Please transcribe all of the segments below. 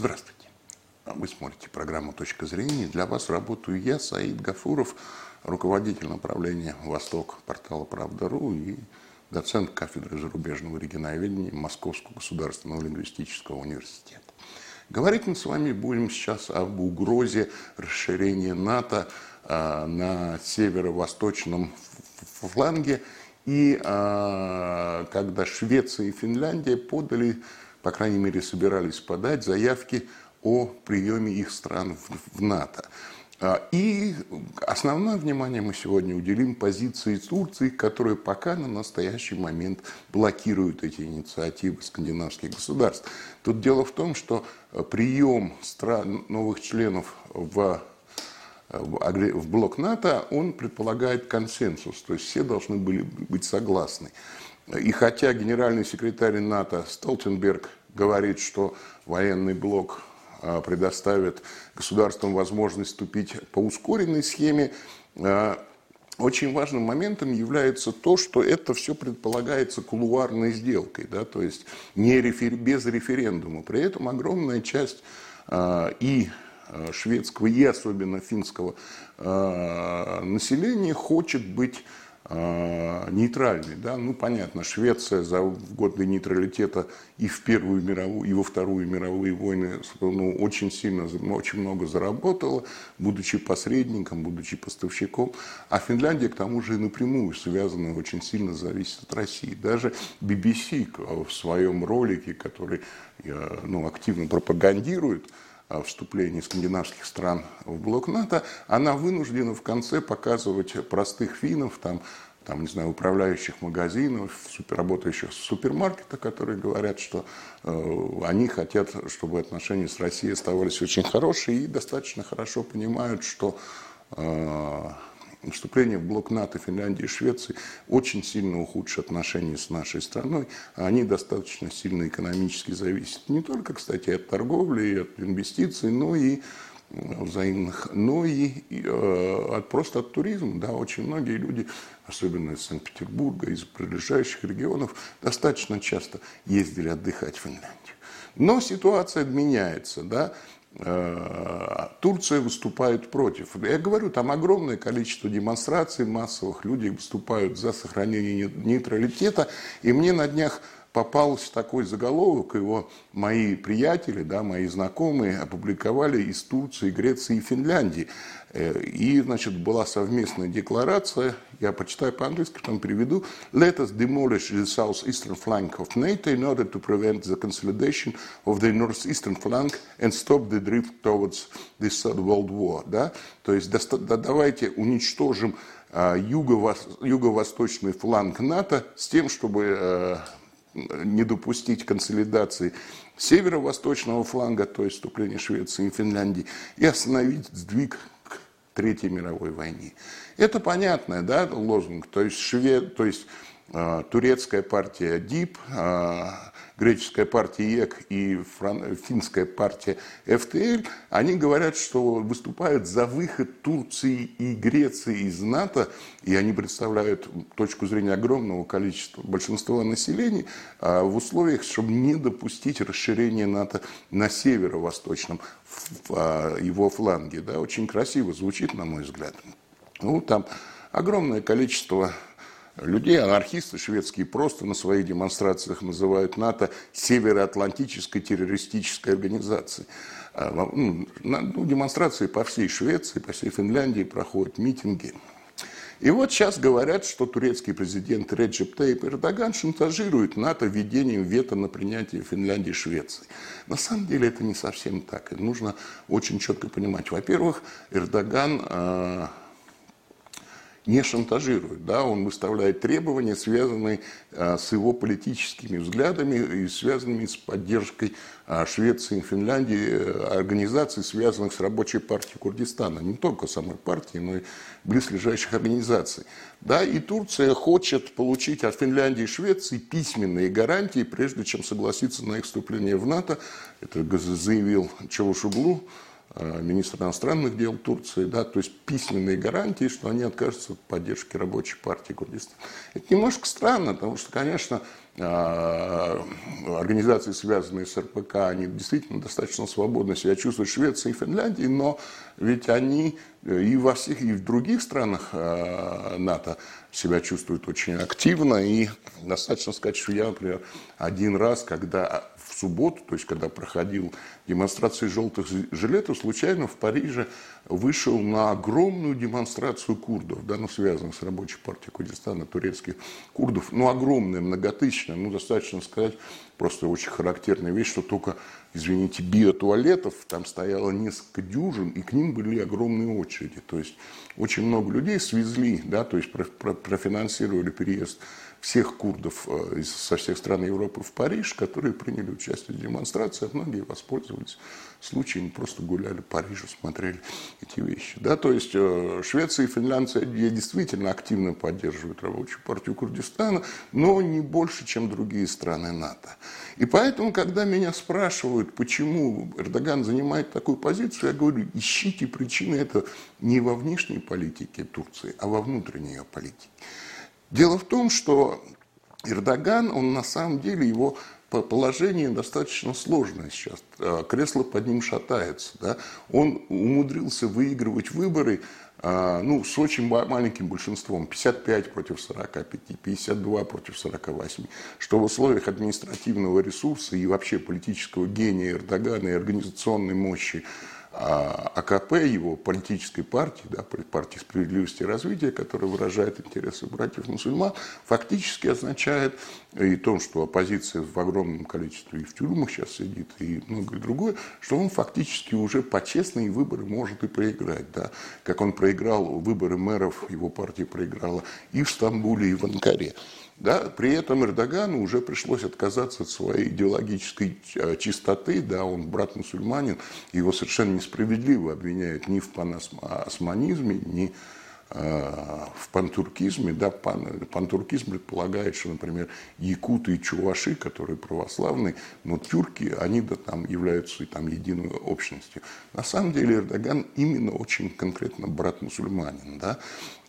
Здравствуйте. Вы смотрите программу «Точка зрения». Для вас работаю я, Саид Гафуров, руководитель направления «Восток» портала «Правда.ру» и доцент кафедры зарубежного регионоведения Московского государственного лингвистического университета. Говорить мы с вами будем сейчас об угрозе расширения НАТО а, на северо-восточном фланге. И а, когда Швеция и Финляндия подали, по крайней мере, собирались подать заявки о приеме их стран в, НАТО. А, и основное внимание мы сегодня уделим позиции Турции, которая пока на настоящий момент блокирует эти инициативы скандинавских государств. Тут дело в том, что э, прием стран, новых членов в э, в блок НАТО, он предполагает консенсус, то есть все должны были быть согласны. И хотя генеральный секретарь НАТО Столтенберг говорит, что военный блок а, предоставит государствам возможность вступить по ускоренной схеме. А, очень важным моментом является то, что это все предполагается кулуарной сделкой, да, то есть не рефер... без референдума. При этом огромная часть а, и шведского, и особенно финского населения хочет быть Э, нейтральный. Да? Ну, понятно, Швеция за годы нейтралитета и в Первую мировую, и во Вторую мировые войны ну, очень сильно, очень много заработала, будучи посредником, будучи поставщиком. А Финляндия, к тому же, и напрямую связана, очень сильно зависит от России. Даже BBC в своем ролике, который э, ну, активно пропагандирует, вступлении скандинавских стран в блок НАТО, она вынуждена в конце показывать простых финнов, там, там, не знаю, управляющих магазинов, работающих в супермаркетах, которые говорят, что э, они хотят, чтобы отношения с Россией оставались очень хорошие и достаточно хорошо понимают, что э, вступление в блок НАТО Финляндии и Швеции очень сильно ухудшит отношения с нашей страной. А они достаточно сильно экономически зависят не только, кстати, от торговли и от инвестиций, но и взаимных, но и, и э, от, просто от туризма. Да, очень многие люди, особенно из Санкт-Петербурга, из прилежащих регионов, достаточно часто ездили отдыхать в Финляндию. Но ситуация меняется. Да? Э, Турция выступает против. Я говорю, там огромное количество демонстраций массовых, люди выступают за сохранение нейтралитета. И мне на днях попался такой заголовок, его мои приятели, да, мои знакомые опубликовали из Турции, Греции и Финляндии. Э, и, значит, была совместная декларация, я почитаю по-английски, потом приведу. Let us demolish the southeastern flank of NATO in order to prevent the consolidation of the northeastern flank and stop the drift towards the Third World War. Да? То есть да, давайте уничтожим а, юго-восточный фланг НАТО с тем, чтобы э, не допустить консолидации северо-восточного фланга, то есть вступления Швеции и Финляндии, и остановить сдвиг к Третьей мировой войне. Это понятный да, лозунг, то есть, швед, то есть турецкая партия ДИП, э, греческая партия ЕК и финская партия ФТЛ, они говорят, что выступают за выход Турции и Греции из НАТО, и они представляют точку зрения огромного количества, большинства населения, а, в условиях, чтобы не допустить расширения НАТО на северо-восточном а, его фланге. Да, очень красиво звучит, на мой взгляд. Ну, там огромное количество людей, анархисты шведские просто на своих демонстрациях называют НАТО североатлантической террористической организацией. А, ну, ну, демонстрации по всей Швеции, по всей Финляндии проходят митинги. И вот сейчас говорят, что турецкий президент Реджеп Тейп Эрдоган шантажирует НАТО введением вето на принятие Финляндии и Швеции. На самом деле это не совсем так. И нужно очень четко понимать. Во-первых, Эрдоган а, не шантажирует, да, он выставляет требования, связанные а, с его политическими взглядами и связанными с поддержкой а, Швеции и Финляндии э, организаций, связанных с рабочей партией Курдистана, не только самой партии, но и близлежащих организаций. Да, и Турция хочет получить от Финляндии и Швеции письменные гарантии, прежде чем согласиться на их вступление в НАТО. Это заявил Чавушуглу, министр иностранных дел Турции, да, то есть письменные гарантии, что они откажутся от поддержки рабочей партии Курдистана. Это немножко странно, потому что, конечно, а, организации, связанные с РПК, они действительно достаточно свободно себя чувствуют, Швеция и Финляндия, но ведь они э, и во всех, и в других странах НАТО себя чувствуют очень активно. И достаточно сказать, что я, например, один раз, когда в субботу, то есть когда проходил демонстрации желтых жилетов, случайно в Париже вышел на огромную демонстрацию курдов, да, ну, связанных с рабочей партией Курдистана, турецких курдов, ну, огромная, многотысячная, ну, достаточно сказать, просто очень характерная вещь, что только, извините, биотуалетов там стояло несколько дюжин, и к ним были огромные очереди, то есть очень много людей свезли, да, то есть профинансировали переезд всех курдов э, со всех стран Европы в Париж, которые приняли участие в демонстрации, а многие воспользовались случаем, просто гуляли по Парижу, смотрели эти вещи. Да, то есть э, Швеция и Финляндия действительно активно поддерживают рабочую партию Курдистана, но не больше, чем другие страны НАТО. И поэтому, когда меня спрашивают, почему Эрдоган занимает такую позицию, я говорю, ищите причины это не во внешней политике Турции, а во внутренней ее политике. Дело в том, что Эрдоган, он на самом деле, его положение достаточно сложное сейчас. А, кресло под ним шатается. Да? Он умудрился выигрывать выборы а, ну, с очень маленьким большинством, 55 против 45, 52 против 48, что в условиях административного ресурса и вообще политического гения Эрдогана и организационной мощи а АКП, его политической партии, да, партии справедливости и развития, которая выражает интересы братьев-мусульман, фактически означает и то, что оппозиция в огромном количестве и в тюрьмах сейчас сидит, и многое другое, что он фактически уже по честные выборы может и проиграть. Да? Как он проиграл выборы мэров, его партия проиграла и в Стамбуле, и в Анкаре. Да, при этом Эрдогану уже пришлось отказаться от своей идеологической э, чистоты, да, он брат мусульманин, его совершенно несправедливо обвиняют ни в паносманизме, ни э, в пантуркизме. Да, пан, пантуркизм предполагает, что, например, якуты и чуваши, которые православные, но тюрки, они да, там являются там, единой общностью. На самом деле Эрдоган именно очень конкретно брат мусульманин. Да?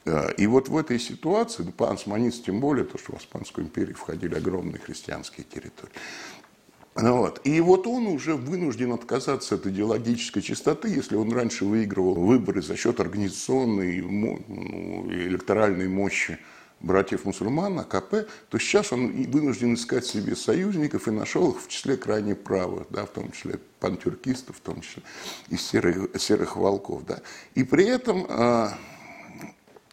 Э, и вот в этой ситуации, пансманисты тем более, то, что в Испанскую империю входили огромные христианские территории. Вот. И вот он уже вынужден отказаться от идеологической чистоты, если он раньше выигрывал выборы за счет организационной ну, электоральной мощи братьев-мусульман, АКП, то сейчас он вынужден искать себе союзников и нашел их в числе крайне правых, да, в том числе пантюркистов, в том числе и серых, серых волков. Да. И при этом а,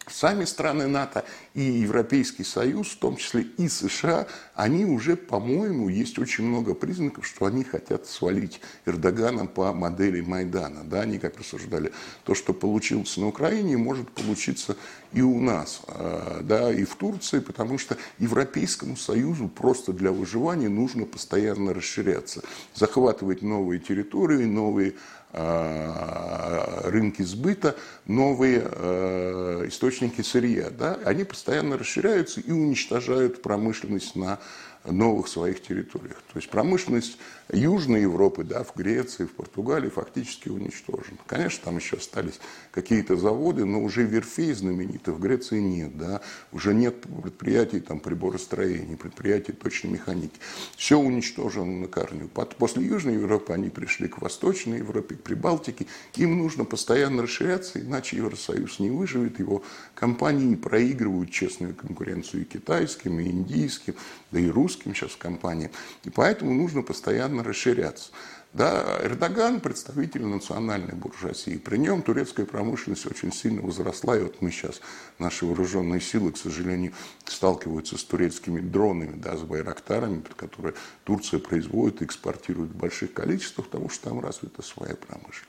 сами страны НАТО и Европейский Союз, в том числе и США, они уже, по-моему, есть очень много признаков, что они хотят свалить Эрдогана по модели Майдана. Да, они как рассуждали, то, что получилось на Украине, может получиться и у нас, а, да, и в Турции, потому что Европейскому Союзу просто для выживания нужно постоянно расширяться, захватывать новые территории, новые а, рынки сбыта, новые а, источники сырья. Да? Они постоянно расширяются и уничтожают промышленность на новых своих территориях. То есть промышленность Южной Европы, да, в Греции, в Португалии фактически уничтожена. Конечно, там еще остались какие-то заводы, но уже верфей знаменитых в Греции нет. Да, уже нет предприятий там, приборостроения, предприятий точной механики. Все уничтожено на корню. После Южной Европы они пришли к Восточной Европе, к Прибалтике. Им нужно постоянно расширяться, иначе Евросоюз не выживет. Его компании проигрывают честную конкуренцию и китайским, и индийским, да и русским сейчас компаниям. И поэтому нужно постоянно расширяться. Да, Эрдоган – представитель национальной буржуазии. При нем турецкая промышленность очень сильно возросла. И вот мы сейчас, наши вооруженные силы, к сожалению, сталкиваются с турецкими дронами, да, с байрактарами, которые Турция производит и экспортирует в больших количествах, потому что там развита своя промышленность.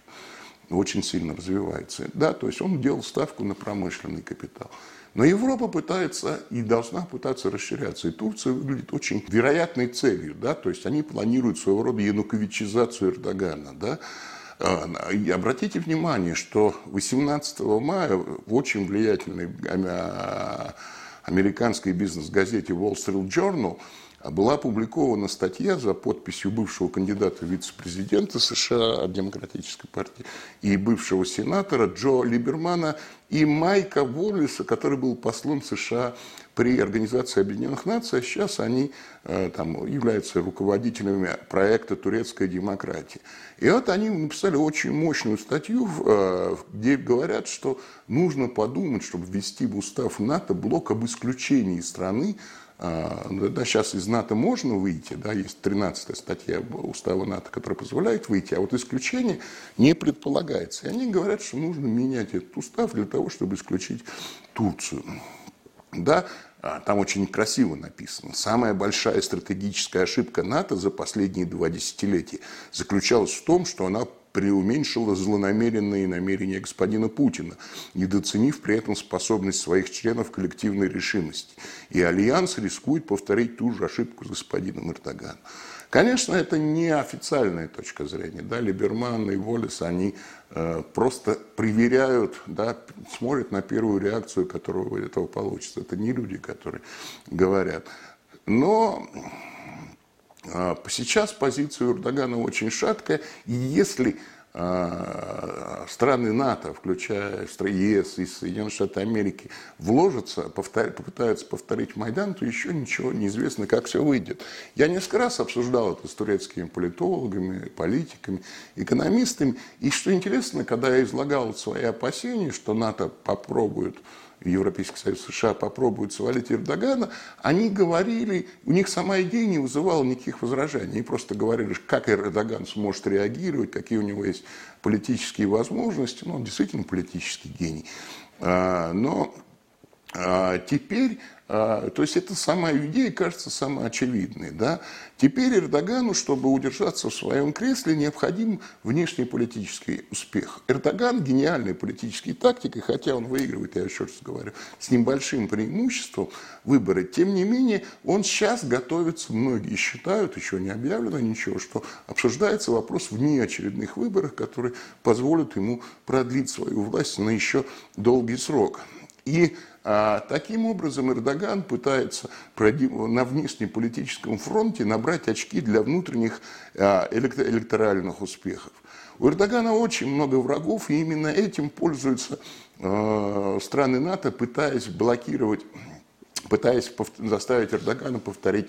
Очень сильно развивается. Да, то есть он делал ставку на промышленный капитал. Но Европа пытается и должна пытаться расширяться. И Турция выглядит очень вероятной целью. Да? То есть они планируют своего рода януковичизацию Эрдогана. Да? А, и обратите внимание, что 18 мая в очень влиятельной а, американской бизнес-газете Wall Street Journal была опубликована статья за подписью бывшего кандидата вице-президента США от Демократической партии и бывшего сенатора Джо Либермана и Майка Уоллиса, который был послом США при Организации Объединенных Наций, а сейчас они э, там, являются руководителями проекта «Турецкая демократия». И вот они написали очень мощную статью, э, где говорят, что нужно подумать, чтобы ввести в устав НАТО блок об исключении страны а, да, сейчас из НАТО можно выйти, да, есть 13 статья устава НАТО, которая позволяет выйти, а вот исключение не предполагается. И они говорят, что нужно менять этот устав для того, чтобы исключить Турцию. Да, а, там очень красиво написано. Самая большая стратегическая ошибка НАТО за последние два десятилетия заключалась в том, что она преуменьшила злонамеренные намерения господина Путина, недооценив при этом способность своих членов коллективной решимости. И Альянс рискует повторить ту же ошибку с господином Эрдоганом. Конечно, это не официальная точка зрения. Да, Либерман и Волес, они э, просто проверяют, да, смотрят на первую реакцию, которая у этого получится. Это не люди, которые говорят. Но сейчас позиция Эрдогана очень шаткая, и если а, страны НАТО, включая ЕС и Соединенные Штаты Америки, вложатся, повтор, попытаются повторить Майдан, то еще ничего не известно, как все выйдет. Я несколько раз обсуждал это с турецкими политологами, политиками, экономистами. И что интересно, когда я излагал свои опасения, что НАТО попробует Европейский Союз США попробуют свалить Эрдогана, они говорили, у них сама идея не вызывала никаких возражений. Они просто говорили, как Эрдоган сможет реагировать, какие у него есть политические возможности. Ну, он действительно политический гений. А, но а, теперь то есть эта самая идея кажется самой очевидной. Да? Теперь Эрдогану, чтобы удержаться в своем кресле, необходим внешний политический успех. Эрдоган – гениальный политический тактик, и хотя он выигрывает, я еще раз говорю, с небольшим преимуществом выборы, тем не менее он сейчас готовится, многие считают, еще не объявлено ничего, что обсуждается вопрос внеочередных выборах, которые позволят ему продлить свою власть на еще долгий срок. И а, таким образом Эрдоган пытается на внешнеполитическом фронте набрать очки для внутренних а, электоральных успехов. У Эрдогана очень много врагов, и именно этим пользуются а, страны НАТО, пытаясь блокировать пытаясь заставить Эрдогана повторить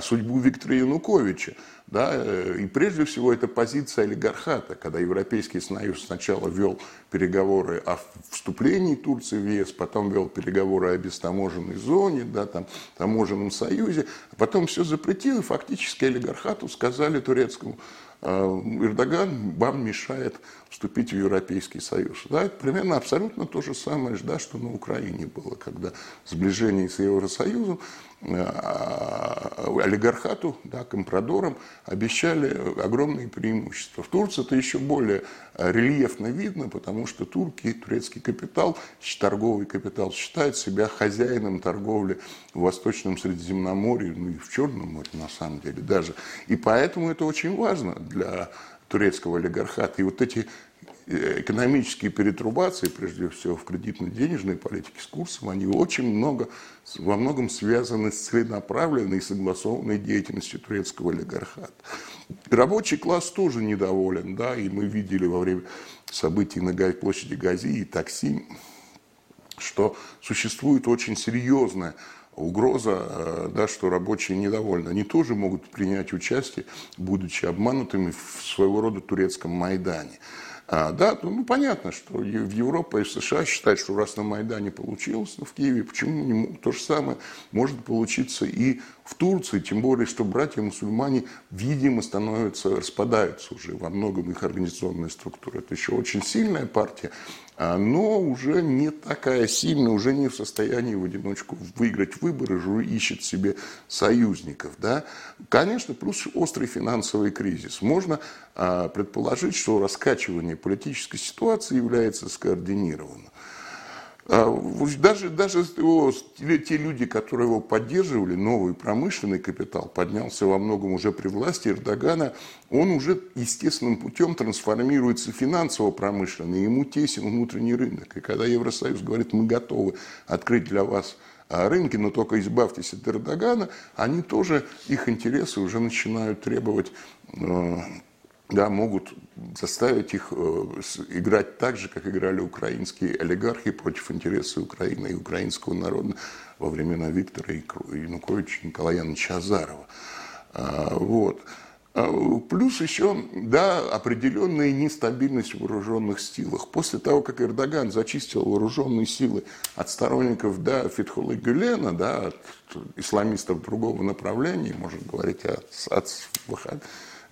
судьбу Виктора Януковича. Да? Э, и прежде всего это позиция олигархата, когда Европейский Союз сначала вел переговоры о вступлении Турции в ЕС, потом вел переговоры о бестаможенной зоне, да, там, таможенном союзе, а потом все запретил, и фактически олигархату сказали турецкому а, Эрдоган вам мешает вступить в Европейский Союз. Да, это примерно абсолютно то же самое, да, что на Украине было, когда сближение с Евросоюзом а, олигархату, да, компрадорам обещали огромные преимущества. В Турции это еще более рельефно видно, потому что турки, турецкий капитал, торговый капитал считает себя хозяином торговли в Восточном Средиземноморье, ну и в Черном море на самом деле даже. И поэтому это очень важно для турецкого олигархата. И вот эти Э, экономические перетрубации, прежде всего в кредитно-денежной политике с курсом, они очень много, во многом связаны с целенаправленной и согласованной деятельностью турецкого олигархата. Рабочий класс тоже недоволен, да, и мы видели во время событий на площади Гази и такси, что существует очень серьезная угроза, э, да, что рабочие недовольны. Они тоже могут принять участие, будучи обманутыми в своего рода турецком Майдане. А, да, ну, ну понятно, что в Европе и в США считают, что раз на Майдане получилось, но в Киеве почему не то же самое может получиться и в Турции, тем более, что братья-мусульмане, видимо, становятся, распадаются уже во многом их организационная структура. Это еще очень сильная партия, а, но уже не такая сильная, уже не в состоянии в одиночку выиграть выборы, уже ищет себе союзников. Да? Конечно, плюс острый финансовый кризис. Можно а, предположить, что раскачивание политической ситуации является скоординированным. А, даже, даже его, те люди, которые его поддерживали, новый промышленный капитал, поднялся во многом уже при власти Эрдогана, он уже естественным путем трансформируется финансово-промышленный, ему тесен внутренний рынок. И когда Евросоюз говорит, мы готовы открыть для вас а, рынки, но только избавьтесь от Эрдогана, они тоже, их интересы уже начинают требовать а, да, могут заставить их э, играть так же, как играли украинские олигархи против интересов Украины и украинского народа во времена Виктора Януковича Николая Яновича Азарова. А, вот. А, плюс еще, да, определенная нестабильность в вооруженных силах. После того, как Эрдоган зачистил вооруженные силы от сторонников, да, Фетхулы Гюлена, да, от исламистов другого направления, можно говорить от, от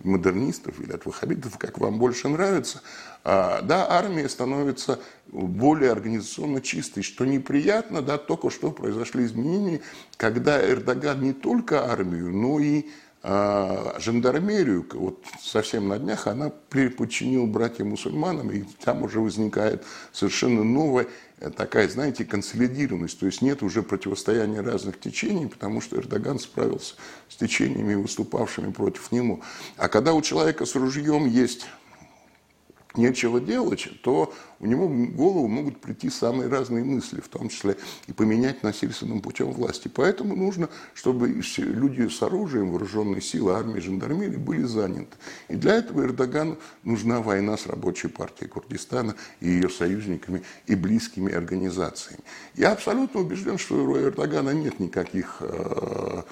модернистов или от ваххабитов, как вам больше нравится, а, да, армия становится более организационно чистой, что неприятно, да, только что произошли изменения, когда Эрдоган не только армию, но и а жандармерию, вот совсем на днях, она подчинил братьям-мусульманам, и там уже возникает совершенно новая э, такая, знаете, консолидированность, то есть нет уже противостояния разных течений, потому что Эрдоган справился с течениями, выступавшими против него. А когда у человека с ружьем есть нечего делать, то у него в голову могут прийти самые разные мысли, в том числе и поменять насильственным путем власти. Поэтому нужно, чтобы люди с оружием, вооруженные силы, армии, жандармерии были заняты. И для этого Эрдогану нужна война с рабочей партией Курдистана и ее союзниками и близкими организациями. Я абсолютно убежден, что у Эрдогана нет никаких э,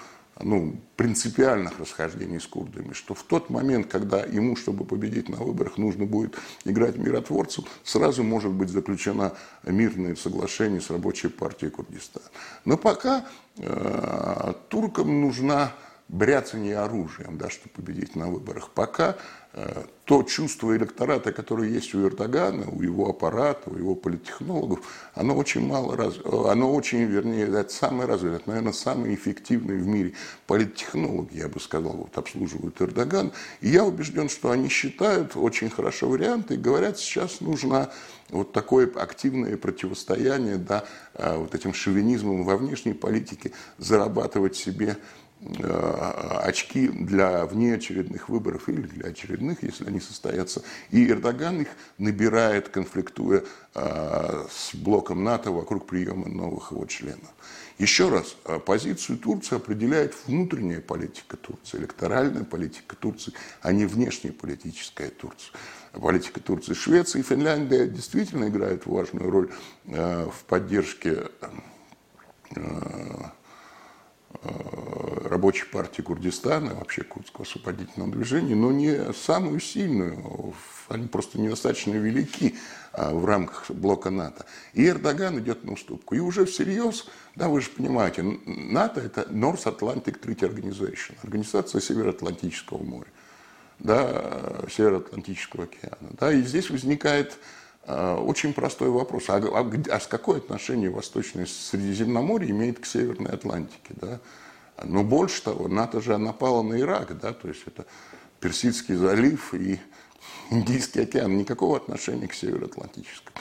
ну, принципиальных расхождений с курдами, что в тот момент, когда ему, чтобы победить на выборах, нужно будет играть миротворцем, сразу может быть заключено мирное соглашение с рабочей партией Курдистана. Но пока э, туркам нужна бряцание оружием, да, чтобы победить на выборах. Пока э, то чувство электората, которое есть у Эрдогана, у его аппарата, у его политтехнологов, оно очень мало раз, оно очень, вернее, это самое развитое, это, наверное, самый эффективный в мире политтехнолог, я бы сказал, вот обслуживают Эрдоган. И я убежден, что они считают очень хорошо варианты и говорят, сейчас нужна вот такое активное противостояние да, э, вот этим шовинизмом во внешней политике, зарабатывать себе Э, очки для внеочередных выборов или для очередных, если они состоятся. И Эрдоган их набирает, конфликтуя э, с блоком НАТО вокруг приема новых его членов. Еще раз, э, позицию Турции определяет внутренняя политика Турции, электоральная политика Турции, а не внешняя политическая Турция. Политика Турции, Швеции и Финляндия действительно играют важную роль в поддержке Э, рабочей партии Курдистана, вообще Курдского освободительного движения, но не самую сильную. Они просто недостаточно велики а, в рамках блока НАТО. И Эрдоган идет на уступку. И уже всерьез, да, вы же понимаете, НАТО – это North Atlantic Treaty Organization, организация Североатлантического моря, да, Североатлантического океана. Да, и здесь возникает очень простой вопрос. А, а, а с какое отношение Восточное Средиземноморье имеет к Северной Атлантике? Да? Но больше того, НАТО же напало на Ирак, да? то есть это Персидский залив и Индийский океан. Никакого отношения к Североатлантическому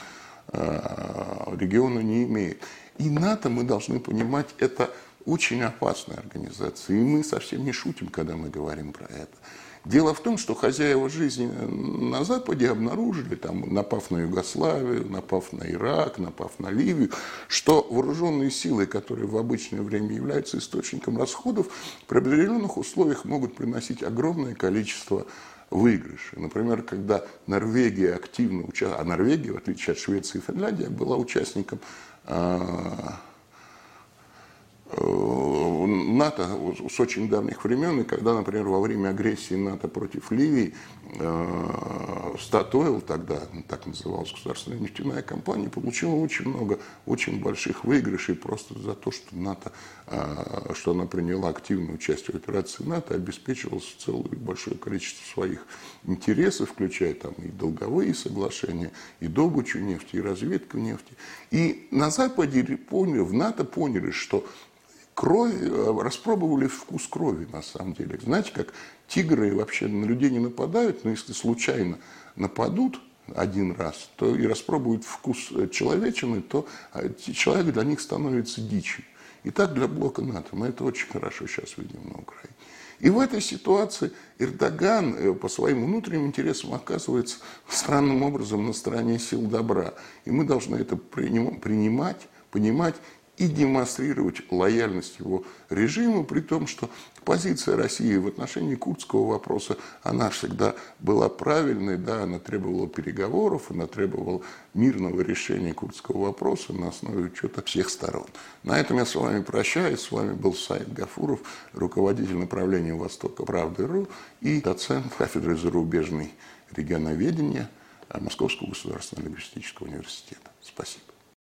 а, региону не имеет. И НАТО, мы должны понимать, это очень опасная организация. И мы совсем не шутим, когда мы говорим про это. Дело в том, что хозяева жизни на Западе обнаружили, там, напав на Югославию, напав на Ирак, напав на Ливию, что вооруженные силы, которые в обычное время являются источником расходов, при определенных условиях могут приносить огромное количество выигрышей. Например, когда Норвегия активно участвовала, а Норвегия, в отличие от Швеции и Финляндии, была участником Э, НАТО с очень давних времен, и когда, например, во время агрессии НАТО против Ливии, э, Статойл, тогда так называлась государственная нефтяная компания, получила очень много, очень больших выигрышей просто за то, что НАТО, э, что она приняла активное участие в операции НАТО, обеспечивала целое большое количество своих интересов, включая там и долговые соглашения, и добычу нефти, и разведку нефти. И на Западе поняли, в НАТО поняли, что кровь, э, распробовали вкус крови, на самом деле. Знаете, как тигры вообще на людей не нападают, но если случайно нападут один раз, то и распробуют вкус э, человечины, то э, человек для них становится дичью. И так для блока НАТО. Мы это очень хорошо сейчас видим на Украине. И в этой ситуации Эрдоган по своим внутренним интересам оказывается странным образом на стороне сил добра. И мы должны это принимать, понимать и демонстрировать лояльность его режиму, при том, что позиция России в отношении курдского вопроса, она всегда была правильной, да, она требовала переговоров, она требовала мирного решения курдского вопроса на основе учета всех сторон. На этом я с вами прощаюсь. С вами был Сайд Гафуров, руководитель направления Востока Правды.ру и доцент кафедры зарубежной регионоведения Московского государственного лингвистического университета. Спасибо.